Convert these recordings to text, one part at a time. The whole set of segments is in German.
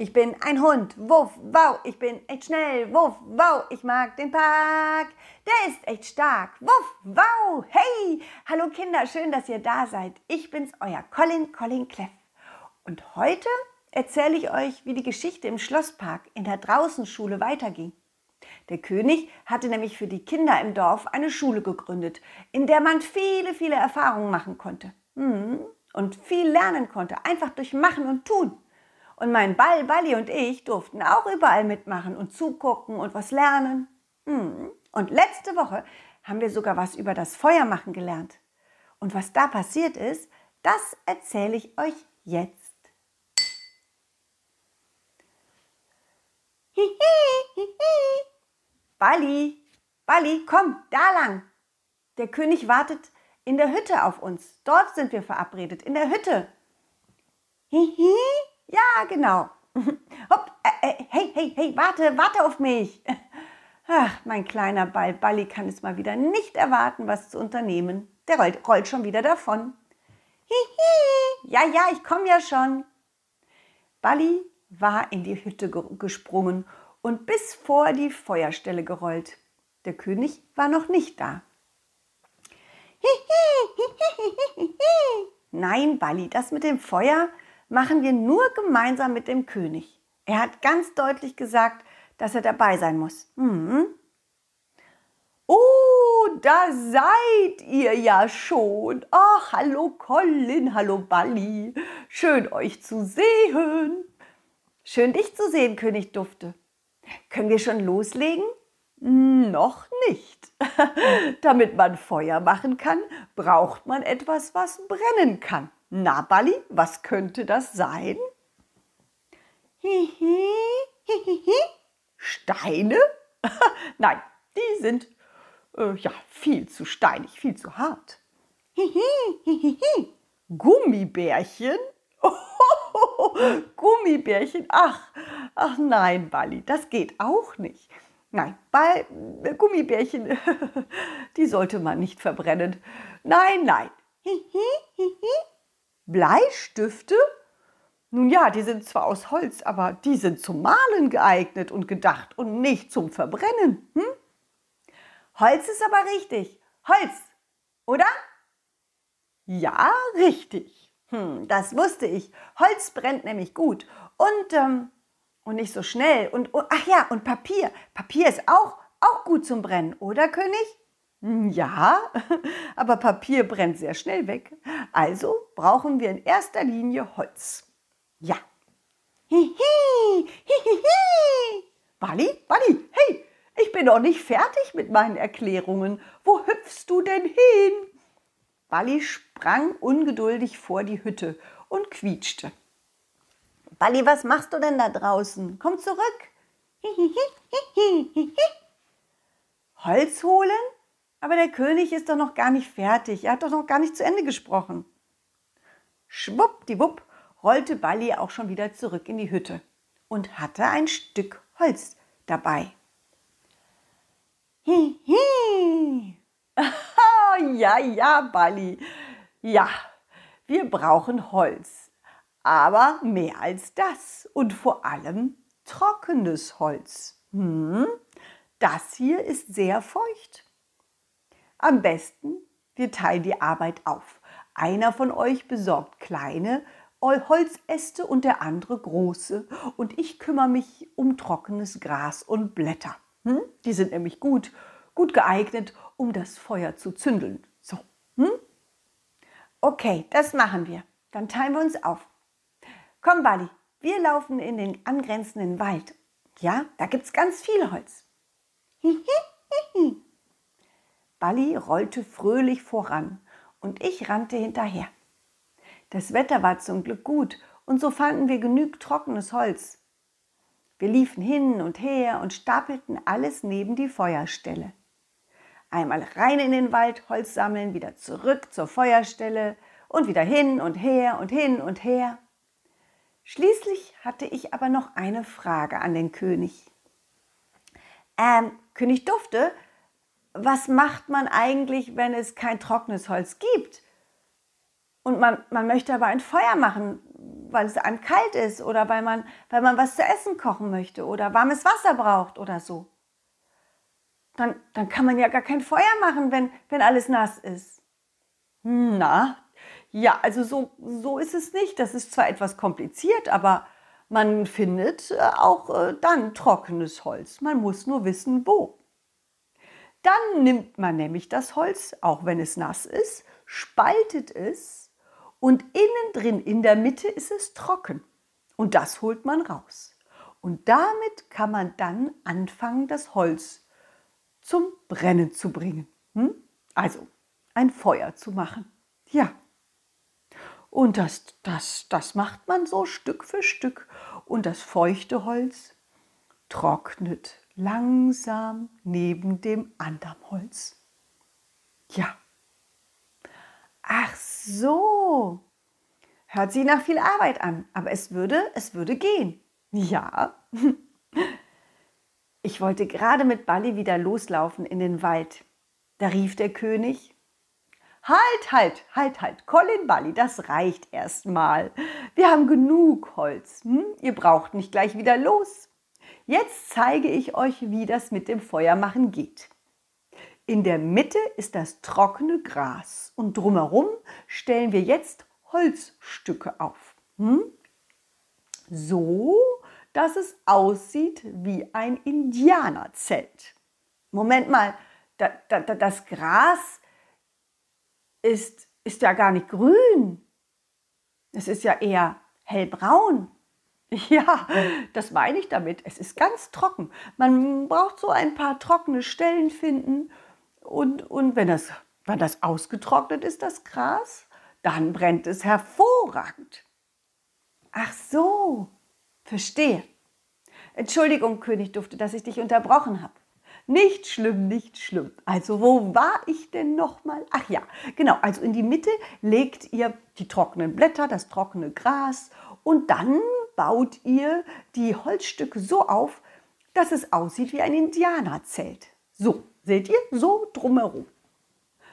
Ich bin ein Hund, wuff, wow, ich bin echt schnell, wuff, wow, ich mag den Park, der ist echt stark, wuff, wow, hey, hallo Kinder, schön, dass ihr da seid. Ich bin's, euer Colin, Colin Cleff. Und heute erzähle ich euch, wie die Geschichte im Schlosspark in der Draußenschule weiterging. Der König hatte nämlich für die Kinder im Dorf eine Schule gegründet, in der man viele, viele Erfahrungen machen konnte. Hm, und viel lernen konnte, einfach durch Machen und Tun. Und mein Ball, Balli und ich durften auch überall mitmachen und zugucken und was lernen. Hm. Und letzte Woche haben wir sogar was über das Feuermachen gelernt. Und was da passiert ist, das erzähle ich euch jetzt. Balli, Balli, komm, da lang. Der König wartet in der Hütte auf uns. Dort sind wir verabredet, in der Hütte. Hihi. Ja, genau. Hopp, äh, äh, hey, hey, hey, warte, warte auf mich. Ach, mein kleiner Ball, Balli kann es mal wieder nicht erwarten, was zu unternehmen. Der rollt, rollt schon wieder davon. Hihi, ja, ja, ich komme ja schon. Balli war in die Hütte gesprungen und bis vor die Feuerstelle gerollt. Der König war noch nicht da. Nein, Balli, das mit dem Feuer, machen wir nur gemeinsam mit dem König. Er hat ganz deutlich gesagt, dass er dabei sein muss. Hm. Oh, da seid ihr ja schon. Ach, hallo Colin, hallo Balli. Schön euch zu sehen. Schön dich zu sehen, König Dufte. Können wir schon loslegen? Noch nicht. Damit man Feuer machen kann, braucht man etwas, was brennen kann. Na, Balli, was könnte das sein? Hihi, hihihi. Steine? Nein, die sind äh, ja viel zu steinig, viel zu hart. Hihi, hihihi. Gummibärchen? Gummibärchen? Ach, ach nein, Balli, das geht auch nicht. Nein, bei äh, Gummibärchen, die sollte man nicht verbrennen. Nein, nein. Bleistifte? Nun ja, die sind zwar aus Holz, aber die sind zum Malen geeignet und gedacht und nicht zum Verbrennen. Hm? Holz ist aber richtig. Holz, oder? Ja, richtig. Hm, das wusste ich. Holz brennt nämlich gut und, ähm, und nicht so schnell. Und, und, ach ja, und Papier. Papier ist auch, auch gut zum Brennen, oder König? Hm, ja, aber Papier brennt sehr schnell weg. Also brauchen wir in erster Linie Holz. Ja. Hihi, hihihi. Bali, Bali, hey, ich bin noch nicht fertig mit meinen Erklärungen. Wo hüpfst du denn hin? Bali sprang ungeduldig vor die Hütte und quietschte. Bali, was machst du denn da draußen? Komm zurück. Holz holen? Aber der König ist doch noch gar nicht fertig. Er hat doch noch gar nicht zu Ende gesprochen. Schwuppdiwupp rollte Balli auch schon wieder zurück in die Hütte und hatte ein Stück Holz dabei. Hihi. ja, ja, Balli. Ja, wir brauchen Holz. Aber mehr als das und vor allem trockenes Holz. Hm, das hier ist sehr feucht. Am besten, wir teilen die Arbeit auf. Einer von euch besorgt kleine Holzäste und der andere große. Und ich kümmere mich um trockenes Gras und Blätter. Hm? Die sind nämlich gut, gut geeignet, um das Feuer zu zündeln. So. Hm? Okay, das machen wir. Dann teilen wir uns auf. Komm, Bali, wir laufen in den angrenzenden Wald. Ja, da gibt es ganz viel Holz. Balli rollte fröhlich voran und ich rannte hinterher. Das Wetter war zum Glück gut und so fanden wir genug trockenes Holz. Wir liefen hin und her und stapelten alles neben die Feuerstelle. Einmal rein in den Wald Holz sammeln, wieder zurück zur Feuerstelle und wieder hin und her und hin und her. Schließlich hatte ich aber noch eine Frage an den König. Ähm, König Dufte, was macht man eigentlich, wenn es kein trockenes Holz gibt? Und man, man möchte aber ein Feuer machen. weil es einem kalt ist oder weil man, weil man was zu essen kochen möchte oder warmes Wasser braucht oder so. Dann, dann kann man ja gar kein Feuer machen, wenn, wenn alles nass ist. Na, ja, also so, so ist es nicht. Das ist zwar etwas kompliziert, aber man findet äh, auch äh, dann trockenes Holz. Man muss nur wissen, wo. Dann nimmt man nämlich das Holz, auch wenn es nass ist, spaltet es und innen drin in der Mitte ist es trocken. Und das holt man raus. Und damit kann man dann anfangen, das Holz zum Brennen zu bringen. Hm? Also ein Feuer zu machen. Ja. Und das, das, das macht man so Stück für Stück. Und das feuchte Holz trocknet langsam neben dem anderen Holz. Ja. Ach so. Hört sich nach viel Arbeit an, aber es würde, es würde gehen. Ja. Ich wollte gerade mit Balli wieder loslaufen in den Wald. Da rief der König, Halt, halt, halt, halt, Colin Balli, das reicht erstmal. Wir haben genug Holz. Hm? Ihr braucht nicht gleich wieder los. Jetzt zeige ich euch, wie das mit dem Feuermachen geht. In der Mitte ist das trockene Gras und drumherum stellen wir jetzt Holzstücke auf. Hm? So, dass es aussieht wie ein Indianerzelt. Moment mal, da, da, das Gras ist, ist ja gar nicht grün. Es ist ja eher hellbraun. Ja, das meine ich damit. Es ist ganz trocken. Man braucht so ein paar trockene Stellen finden. Und, und wenn, das, wenn das ausgetrocknet ist, das Gras, dann brennt es hervorragend. Ach so, verstehe. Entschuldigung, König Dufte, dass ich dich unterbrochen habe. Nicht schlimm, nicht schlimm. Also wo war ich denn noch mal? Ach ja, genau. Also in die Mitte legt ihr die trockenen Blätter, das trockene Gras und dann baut ihr die Holzstücke so auf, dass es aussieht wie ein Indianerzelt. So, seht ihr? So drumherum.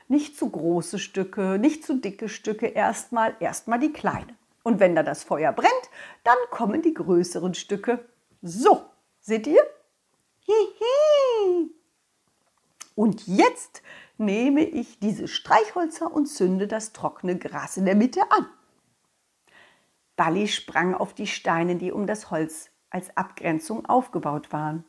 Nicht zu große Stücke, nicht zu dicke Stücke erstmal, erstmal die kleinen. Und wenn da das Feuer brennt, dann kommen die größeren Stücke. So, seht ihr? Hihi. Und jetzt nehme ich diese Streichhölzer und zünde das trockene Gras in der Mitte an. Balli sprang auf die Steine, die um das Holz als Abgrenzung aufgebaut waren.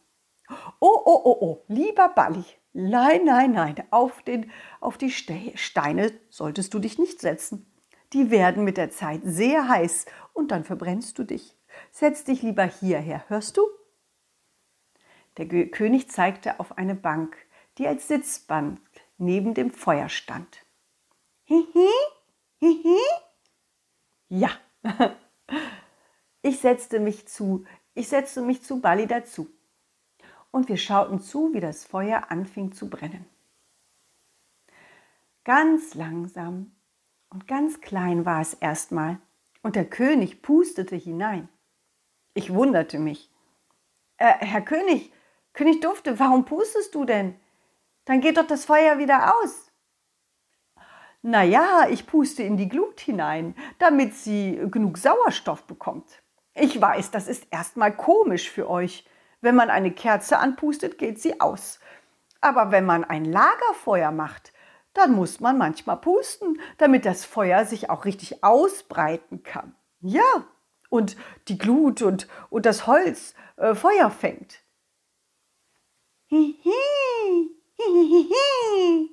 Oh, oh, oh, oh, lieber Balli, nein, nein, nein, auf, den, auf die Steine solltest du dich nicht setzen. Die werden mit der Zeit sehr heiß und dann verbrennst du dich. Setz dich lieber hierher, hörst du? Der König zeigte auf eine Bank, die als Sitzbank neben dem Feuer stand. Hihi, hihi. Ja, ich setzte mich zu, ich setzte mich zu Bali dazu. Und wir schauten zu, wie das Feuer anfing zu brennen. Ganz langsam und ganz klein war es erstmal, und der König pustete hinein. Ich wunderte mich. Äh, Herr König, König Dufte, warum pustest du denn? Dann geht doch das Feuer wieder aus. Na ja, ich puste in die Glut hinein, damit sie genug Sauerstoff bekommt. Ich weiß, das ist erstmal komisch für euch. Wenn man eine Kerze anpustet, geht sie aus. Aber wenn man ein Lagerfeuer macht, dann muss man manchmal pusten, damit das Feuer sich auch richtig ausbreiten kann. Ja, und die Glut und, und das Holz äh, Feuer fängt. Hihi.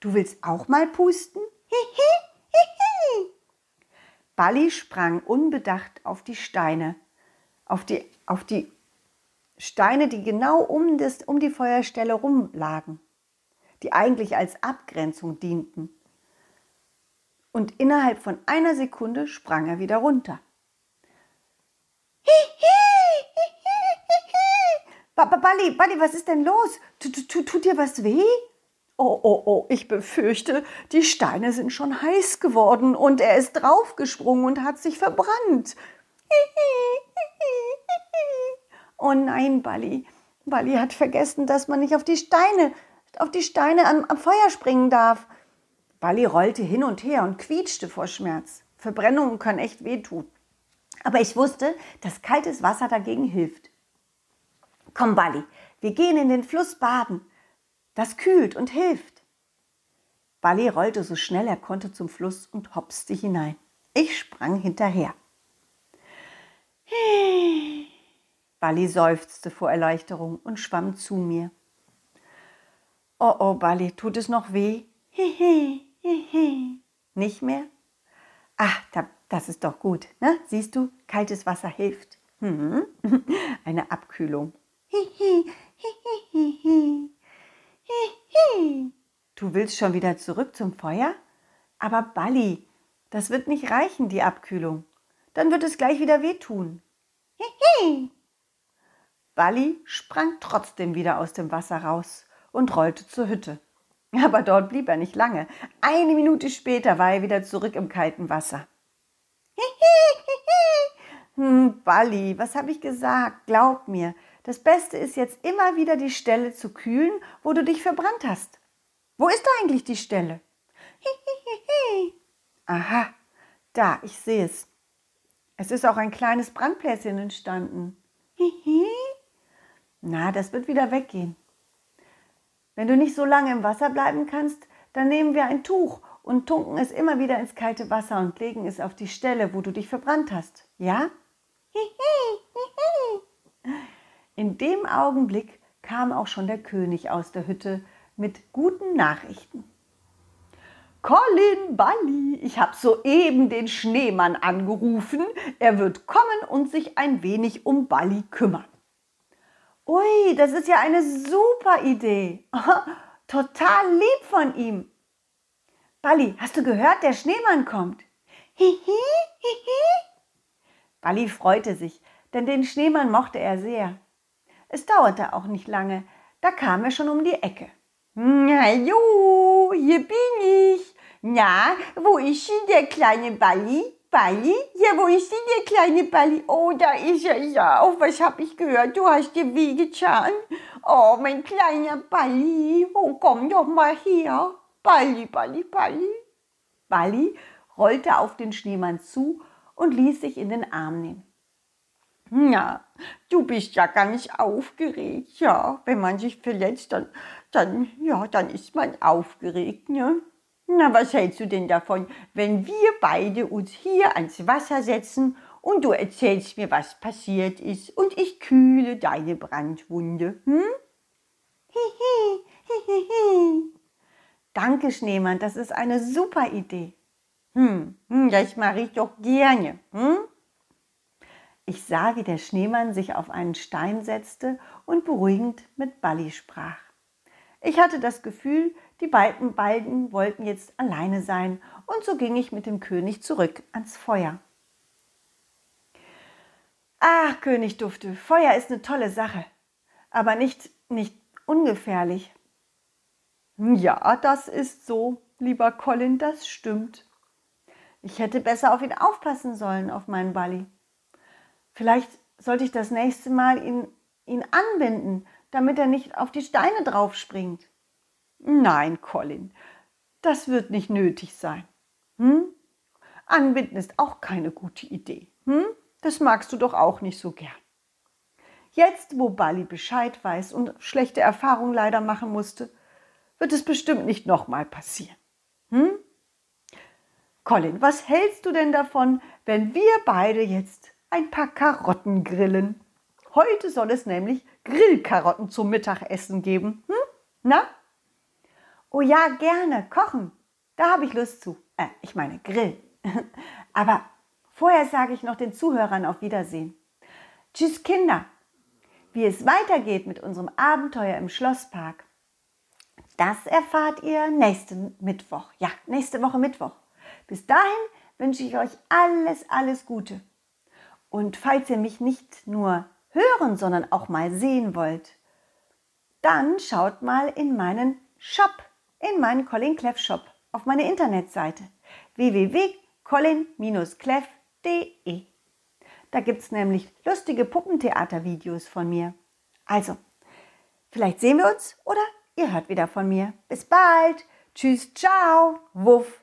Du willst auch mal pusten? Balli sprang unbedacht auf die Steine, auf die, auf die Steine, die genau um, das, um die Feuerstelle rumlagen, die eigentlich als Abgrenzung dienten. Und innerhalb von einer Sekunde sprang er wieder runter. Hihi! Balli, Balli, was ist denn los? Tut, dir was weh? Oh, oh, oh, ich befürchte, die Steine sind schon heiß geworden und er ist draufgesprungen und hat sich verbrannt. Oh nein, Balli. Balli hat vergessen, dass man nicht auf die Steine, auf die Steine am, am Feuer springen darf. Balli rollte hin und her und quietschte vor Schmerz. Verbrennungen können echt wehtun. Aber ich wusste, dass kaltes Wasser dagegen hilft. Komm, Balli, wir gehen in den Fluss baden. Das kühlt und hilft. Balli rollte so schnell er konnte zum Fluss und hopste hinein. Ich sprang hinterher. Balli seufzte vor Erleichterung und schwamm zu mir. Oh oh, Balli, tut es noch weh? Nicht mehr? Ach, das ist doch gut. Ne? Siehst du, kaltes Wasser hilft. Hm. Eine Abkühlung. Du willst schon wieder zurück zum Feuer? Aber Balli, das wird nicht reichen, die Abkühlung. Dann wird es gleich wieder wehtun. Balli sprang trotzdem wieder aus dem Wasser raus und rollte zur Hütte. Aber dort blieb er nicht lange. Eine Minute später war er wieder zurück im kalten Wasser. Hm, Balli, was habe ich gesagt? Glaub mir, das Beste ist jetzt immer wieder die Stelle zu kühlen, wo du dich verbrannt hast. Wo ist eigentlich die Stelle? Aha, da, ich sehe es. Es ist auch ein kleines Brandplätzchen entstanden. Na, das wird wieder weggehen. Wenn du nicht so lange im Wasser bleiben kannst, dann nehmen wir ein Tuch und tunken es immer wieder ins kalte Wasser und legen es auf die Stelle, wo du dich verbrannt hast. Ja? In dem Augenblick kam auch schon der König aus der Hütte mit guten Nachrichten. Colin Balli, ich habe soeben den Schneemann angerufen. Er wird kommen und sich ein wenig um Balli kümmern. Ui, das ist ja eine super Idee. Total lieb von ihm. Balli, hast du gehört, der Schneemann kommt? Hihi, hihi. Balli freute sich, denn den Schneemann mochte er sehr. Es dauerte auch nicht lange, da kam er schon um die Ecke. Na jo, hier bin ich. Na, wo ist denn der kleine Balli? Balli? Ja, wo ist denn der kleine Balli? Oh, da ist er ja. Oh, was hab ich gehört? Du hast dir wehgetan. Oh, mein kleiner Balli. Oh, komm doch mal her. Balli, Balli, Balli. Balli rollte auf den Schneemann zu und ließ sich in den Arm nehmen. Ja, du bist ja ganz aufgeregt. Ja, wenn man sich verletzt, dann, dann, ja, dann ist man aufgeregt, ne? Na, was hältst du denn davon, wenn wir beide uns hier ans Wasser setzen und du erzählst mir, was passiert ist und ich kühle deine Brandwunde, hm? Hihi, hihihi. Danke, Schneemann, das ist eine super Idee. Hm, hm das mache ich doch gerne, hm? Ich sah, wie der Schneemann sich auf einen Stein setzte und beruhigend mit Balli sprach. Ich hatte das Gefühl, die beiden beiden wollten jetzt alleine sein, und so ging ich mit dem König zurück ans Feuer. Ach, König Dufte, Feuer ist eine tolle Sache, aber nicht, nicht ungefährlich. Ja, das ist so, lieber Colin, das stimmt. Ich hätte besser auf ihn aufpassen sollen, auf meinen Balli. Vielleicht sollte ich das nächste Mal ihn, ihn anbinden, damit er nicht auf die Steine draufspringt. Nein, Colin, das wird nicht nötig sein. Hm? Anbinden ist auch keine gute Idee. Hm? Das magst du doch auch nicht so gern. Jetzt, wo Bali Bescheid weiß und schlechte Erfahrungen leider machen musste, wird es bestimmt nicht nochmal passieren. Hm? Colin, was hältst du denn davon, wenn wir beide jetzt ein paar Karotten grillen? Heute soll es nämlich Grillkarotten zum Mittagessen geben. Hm? Na? Oh ja, gerne, kochen. Da habe ich Lust zu. Äh, ich meine, Grill. Aber vorher sage ich noch den Zuhörern auf Wiedersehen. Tschüss, Kinder. Wie es weitergeht mit unserem Abenteuer im Schlosspark, das erfahrt ihr nächsten Mittwoch. Ja, nächste Woche Mittwoch. Bis dahin wünsche ich euch alles, alles Gute. Und falls ihr mich nicht nur hören, sondern auch mal sehen wollt, dann schaut mal in meinen Shop, in meinen Colin Cleff Shop auf meine Internetseite www.colin-cleff.de. Da gibt es nämlich lustige Puppentheatervideos von mir. Also, vielleicht sehen wir uns oder ihr hört wieder von mir. Bis bald. Tschüss, ciao, wuff,